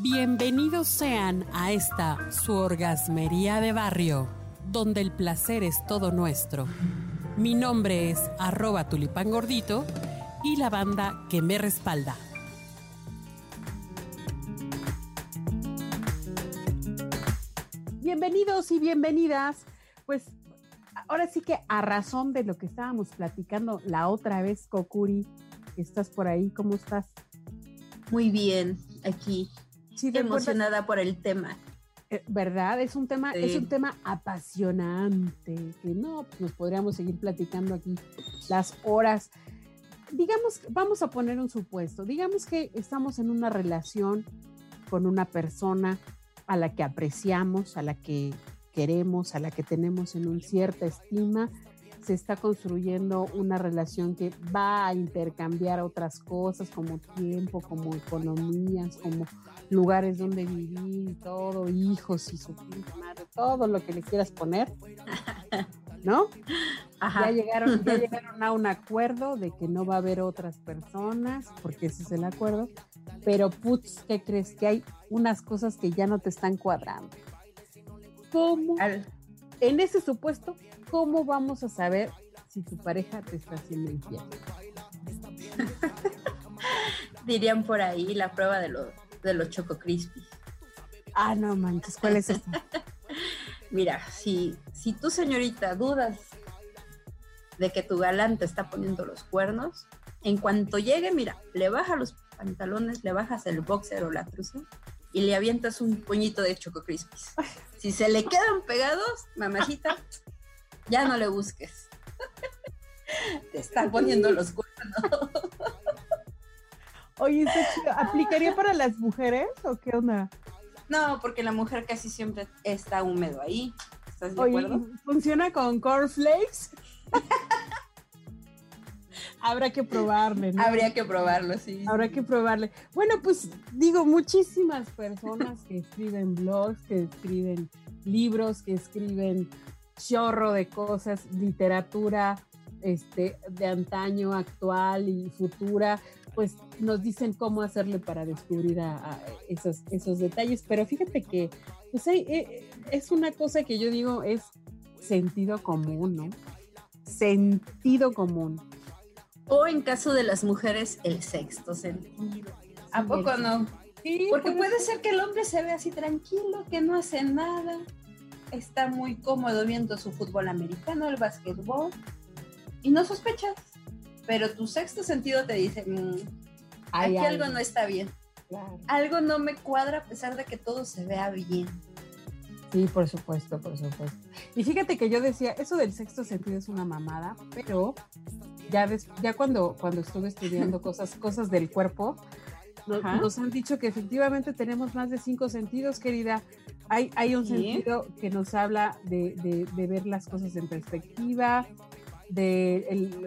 Bienvenidos sean a esta su orgasmería de barrio, donde el placer es todo nuestro. Mi nombre es arroba tulipán gordito y la banda que me respalda. Bienvenidos y bienvenidas. Pues ahora sí que a razón de lo que estábamos platicando la otra vez, Kokuri, estás por ahí, ¿cómo estás? Muy bien, aquí. Sí, emocionada por el tema. Eh, ¿Verdad? Es un tema, es un tema apasionante, que no, pues nos podríamos seguir platicando aquí las horas. Digamos, vamos a poner un supuesto. Digamos que estamos en una relación con una persona a la que apreciamos, a la que queremos, a la que tenemos en un cierta estima, se está construyendo una relación que va a intercambiar otras cosas como tiempo, como economías, como lugares donde vivir, todo, hijos y su madre, todo lo que le quieras poner, ¿no? Ya llegaron, ya llegaron a un acuerdo de que no va a haber otras personas, porque ese es el acuerdo, pero putz, ¿qué crees? Que hay unas cosas que ya no te están cuadrando. ¿Cómo? En ese supuesto, ¿cómo vamos a saber si tu pareja te está haciendo infiel? Dirían por ahí la prueba de, lo, de los Choco Crispy. Ah, no manches, ¿cuál es eso? Mira, si, si tú, señorita, dudas de que tu galán te está poniendo los cuernos, en cuanto llegue, mira, le baja los pantalones, le bajas el boxer o la truza y le avientas un puñito de Choco Crispies. Si se le quedan pegados, mamajita, ya no le busques. Te están poniendo los cuernos. Oye, ¿aplicaría para las mujeres o qué onda? No, porque la mujer casi siempre está húmedo ahí. ¿Estás de acuerdo? ¿Funciona con cornflakes? Habrá que probarle, ¿no? Habría que probarlo, sí. Habrá que probarle. Bueno, pues digo, muchísimas personas que escriben blogs, que escriben libros, que escriben chorro de cosas, literatura este, de antaño, actual y futura, pues nos dicen cómo hacerle para descubrir a, esos, esos detalles. Pero fíjate que pues, eh, es una cosa que yo digo es sentido común, ¿no? Sentido común. O en caso de las mujeres, el sexto sentido. ¿A poco no? Porque puede ser que el hombre se ve así tranquilo, que no hace nada, está muy cómodo viendo su fútbol americano, el básquetbol, y no sospechas. Pero tu sexto sentido te dice, mm, aquí algo. no está bien. Algo no me cuadra a pesar de que todo se vea bien. Sí, por supuesto, por supuesto. Y fíjate que yo decía, eso del sexto sentido es una mamada, pero ya, ya cuando, cuando estuve estudiando cosas, cosas del cuerpo, nos, han dicho que efectivamente tenemos más de cinco sentidos, querida. Hay, hay un sentido que nos habla de, ver las cosas en perspectiva, de,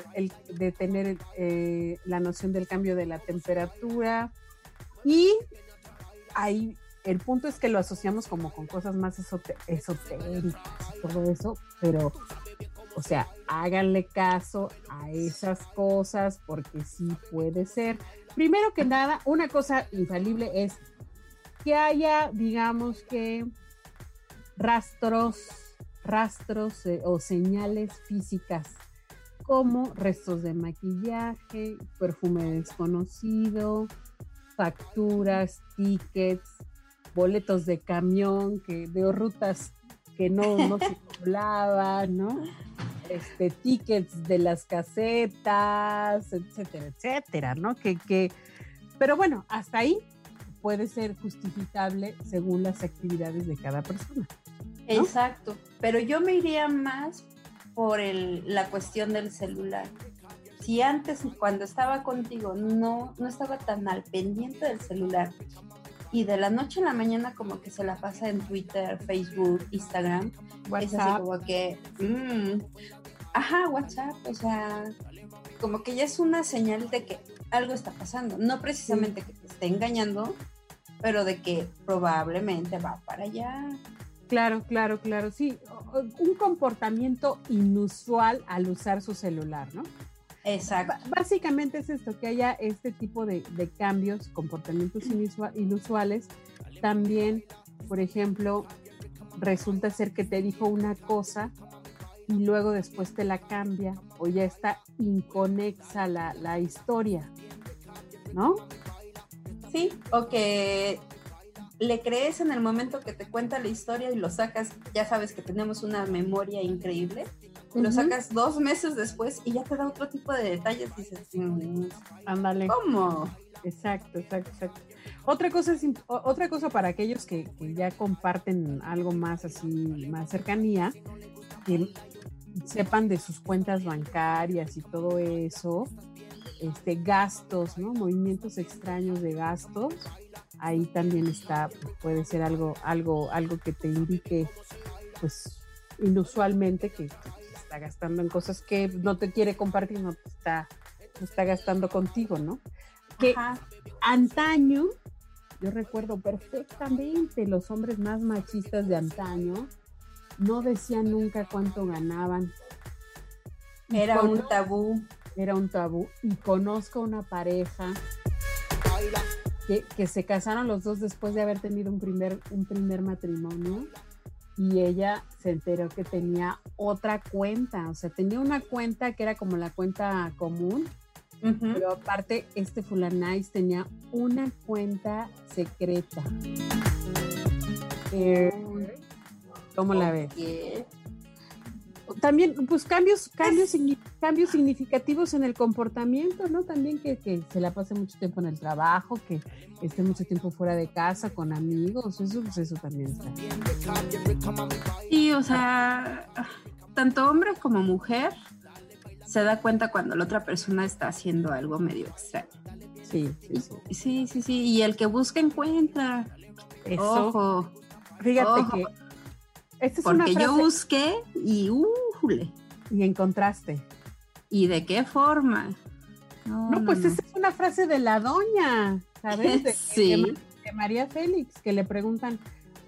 de tener eh, la noción del cambio de la temperatura y hay el punto es que lo asociamos como con cosas más esotéricas todo eso, pero, o sea, háganle caso a esas cosas porque sí puede ser. Primero que nada, una cosa infalible es que haya, digamos que, rastros, rastros eh, o señales físicas como restos de maquillaje, perfume desconocido, facturas, tickets, boletos de camión, que de rutas que no, no circulaban, ¿no? Este, tickets de las casetas, etcétera, etcétera, ¿no? Que, que, pero bueno, hasta ahí puede ser justificable según las actividades de cada persona. Exacto, pero yo me iría más por el, la cuestión del celular. Si antes, cuando estaba contigo, no, no estaba tan al pendiente del celular y de la noche a la mañana como que se la pasa en Twitter, Facebook, Instagram. Es así como que, mm, ajá, WhatsApp, o sea, como que ya es una señal de que algo está pasando. No precisamente que te esté engañando, pero de que probablemente va para allá. Claro, claro, claro, sí. Un comportamiento inusual al usar su celular, ¿no? Exacto. Básicamente es esto, que haya este tipo de, de cambios, comportamientos inusuales. También, por ejemplo, resulta ser que te dijo una cosa y luego después te la cambia o ya está inconexa la, la historia, ¿no? Sí, o que le crees en el momento que te cuenta la historia y lo sacas, ya sabes que tenemos una memoria increíble, lo sacas dos meses después y ya te da otro tipo de detalles y dices, mm, ándale. ¿Cómo? Exacto, exacto, exacto. Otra cosa, es, otra cosa para aquellos que, que, ya comparten algo más así, más cercanía, que sepan de sus cuentas bancarias y todo eso, este, gastos, ¿no? Movimientos extraños de gastos, ahí también está, puede ser algo, algo, algo que te indique, pues, inusualmente que, está gastando en cosas que no te quiere compartir, no te está, está gastando contigo, ¿no? Que antaño, yo recuerdo perfectamente los hombres más machistas de antaño, no decían nunca cuánto ganaban. Era un tabú. Era un tabú. Y conozco una pareja que, que, se casaron los dos después de haber tenido un primer, un primer matrimonio y ella se enteró que tenía otra cuenta, o sea, tenía una cuenta que era como la cuenta común, pero aparte este fulanais tenía una cuenta secreta. Eh, ¿Cómo la ves? También, pues cambios, cambios, cambios significativos en el comportamiento, ¿no? También que, que, se la pase mucho tiempo en el trabajo, que esté mucho tiempo fuera de casa, con amigos, eso, pues eso también está. Sí, o sea, tanto hombre como mujer se da cuenta cuando la otra persona está haciendo algo medio extraño. Sí, sí, sí. Sí, sí, sí. Y el que busca encuentra. Eso. Ojo. Fíjate que porque yo busqué y Y encontraste. ¿Y de qué forma? No, pues esa es una frase de la doña, ¿sabes? De, sí. De, María Félix, que le preguntan,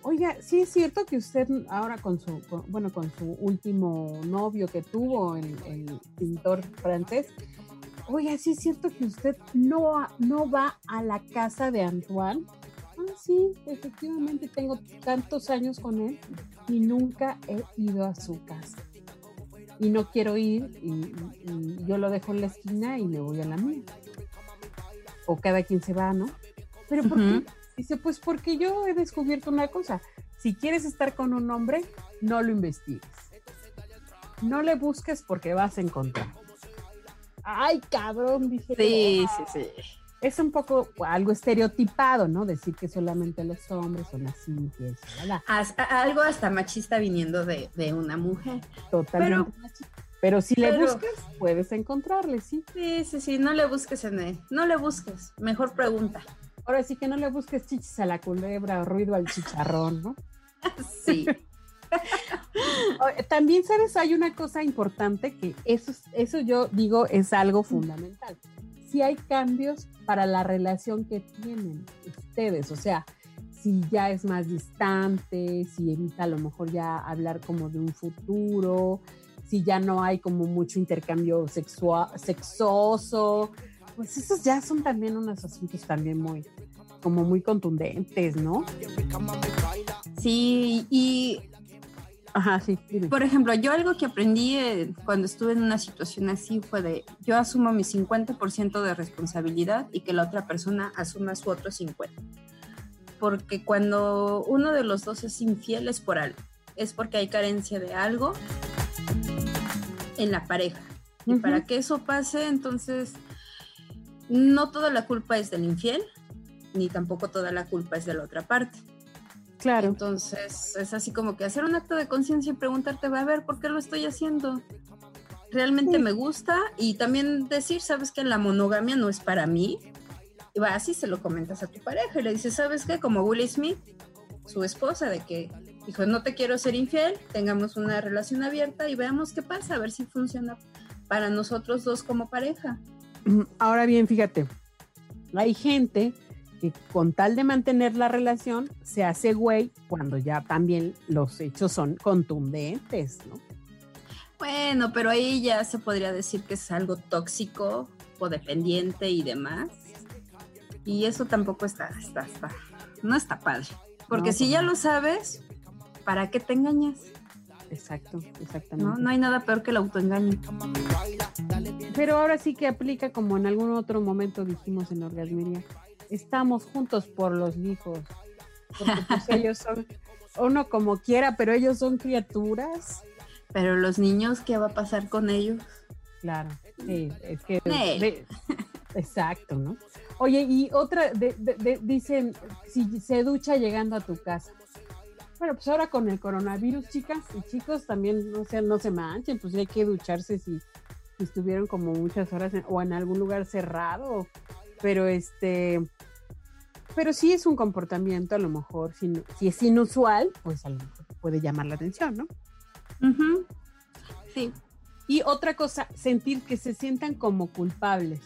oiga, sí es cierto que usted ahora con su, bueno, con su último novio que tuvo, el, el pintor francés, oiga, sí es cierto que usted no, no va a la casa de Antoine. Ah, sí, efectivamente tengo tantos años con él y nunca he ido a su casa. Y no quiero ir y, yo lo dejo en la esquina y me voy a la mía. O cada quien se va, ¿no? Pero ¿por qué? Dice, pues porque yo he descubierto una cosa. Si quieres estar con un hombre, no lo investigues. No le busques porque vas a encontrar. Ay, cabrón, dije. Sí, sí, sí es un poco algo estereotipado, ¿no? Decir que solamente los hombres son así, que eso, algo hasta machista viniendo de, una mujer. Totalmente. Pero, pero si le buscas, puedes encontrarle, sí. Sí, sí, sí, no le busques en él, no le busques, mejor pregunta. Ahora sí que no le busques chichis a la culebra o ruido al chicharrón, ¿no? sí. También, ¿sabes? Hay una cosa importante que eso, eso yo digo es algo fundamental si hay cambios para la relación que tienen ustedes, o sea, si ya es más distante, si evita a lo mejor ya hablar como de un futuro, si ya no hay como mucho intercambio sexual, sexoso, pues esos ya son también unos asuntos también muy, como muy contundentes, ¿no? Sí, y Ajá, sí. Por ejemplo, yo algo que aprendí eh, cuando estuve en una situación así fue de, yo asumo mi 50% de responsabilidad y que la otra persona asuma su otro 50%. Porque cuando uno de los dos es infiel es por algo, es porque hay carencia de algo en la pareja. Y para que eso pase, entonces, no toda la culpa es del infiel, ni tampoco toda la culpa es de la otra parte Claro. Entonces, es así como que hacer un acto de conciencia y preguntarte, a ver, ¿por qué lo estoy haciendo? ¿Realmente me gusta? Y también decir, ¿sabes que la monogamia no es para mí? Y va, así se lo comentas a tu pareja y le dices, ¿sabes qué? Como Willie Smith, su esposa, de que dijo, no te quiero ser infiel, tengamos una relación abierta y veamos qué pasa, a ver si funciona para nosotros dos como pareja. Ahora bien, fíjate, hay gente que con tal de mantener la relación se hace güey cuando ya también los hechos son contundentes, ¿no? Bueno, pero ahí ya se podría decir que es algo tóxico, codependiente y demás. Y eso tampoco está, está, está, no está padre. Porque No, si ya no. lo sabes, ¿para qué te engañas? Exacto, ¿No? exactamente. no hay nada peor que el autoengaño. Pero ahora sí que aplica como en algún otro momento dijimos en Orgasmería. Estamos juntos por los hijos. Porque pues ellos son, uno como quiera, pero ellos son criaturas. Pero los niños, ¿qué va a pasar con ellos? Claro, sí, es que... Exacto, ¿no? Oye, y otra, de- de- de- dicen, si se ducha llegando a tu casa. Bueno, pues ahora con el coronavirus, chicas y chicos, también no se, no se manchen, pues hay que ducharse si, si estuvieron como muchas horas en- o en algún lugar cerrado. Pero este, pero sí es un comportamiento, a lo mejor, si, no- si es inusual, pues a lo mejor puede llamar la atención, ¿no? Sí, Y otra cosa, sentir que se sientan como culpables,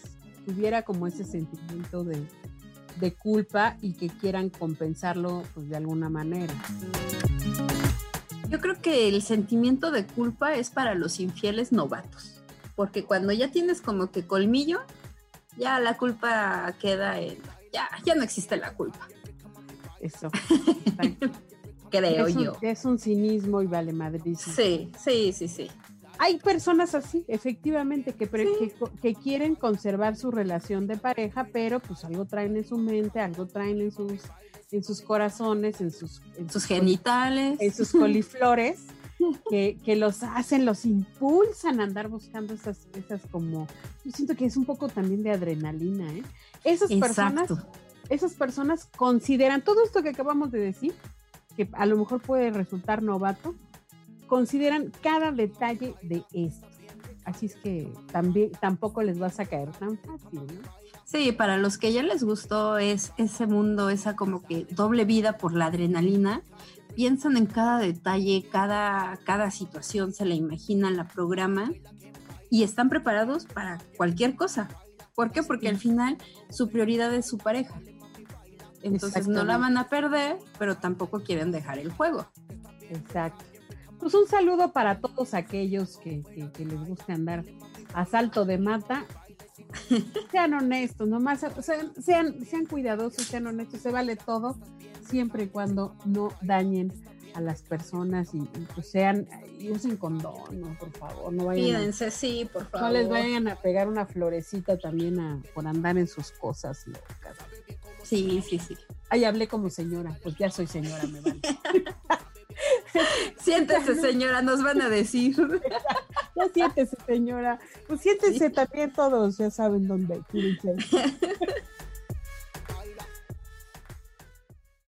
tuviera como ese sentimiento de, de culpa y que quieran compensarlo pues, de alguna manera. Yo creo que el sentimiento de culpa es para los infieles novatos, porque cuando ya tienes como que colmillo, ya la culpa queda en, ya, ya no existe la culpa, Eso. creo es, un, yo. es un cinismo y vale madrísimo. Sí, sí, sí, sí. Hay personas así, efectivamente, que, pre- que, co- que quieren conservar su relación de pareja, pero pues algo traen en su mente, algo traen en sus, en sus corazones, en sus, en Sus coli- genitales. en sus coliflores, que, que los hacen, los impulsan a andar buscando esas, esas como, yo siento que es un poco también de adrenalina, ¿eh? Esas personas, esas personas consideran todo esto que acabamos de decir, que a lo mejor puede resultar novato, consideran cada detalle de esto. Así es que también tampoco les vas a caer tan fácil, ¿no? Sí, para los que ya les gustó es ese mundo, esa como que doble vida por la adrenalina, piensan en cada detalle, cada, cada situación, se la imaginan, la programan y están preparados para cualquier cosa. ¿Por qué? Porque al final su prioridad es su pareja. Entonces no la van a perder, pero tampoco quieren dejar el juego. Exacto. Pues un saludo para todos aquellos que, que- que les gusta andar a salto de mata. Sean honestos, nomás sean, sean, sean cuidadosos, sean honestos, se vale todo, siempre y cuando no dañen a las personas y, y, pues sean, y usen condón, ¿no? por favor, no vayan a- Pídense, sí, por favor. no les vayan a pegar una florecita también a- por andar en sus cosas locas. Sí, sí, sí. Ay, hablé como señora, pues ya soy señora, me vale. Siéntese, señora, nos van a decir. Siéntese, señora. Pues siéntese también todos, ya saben dónde.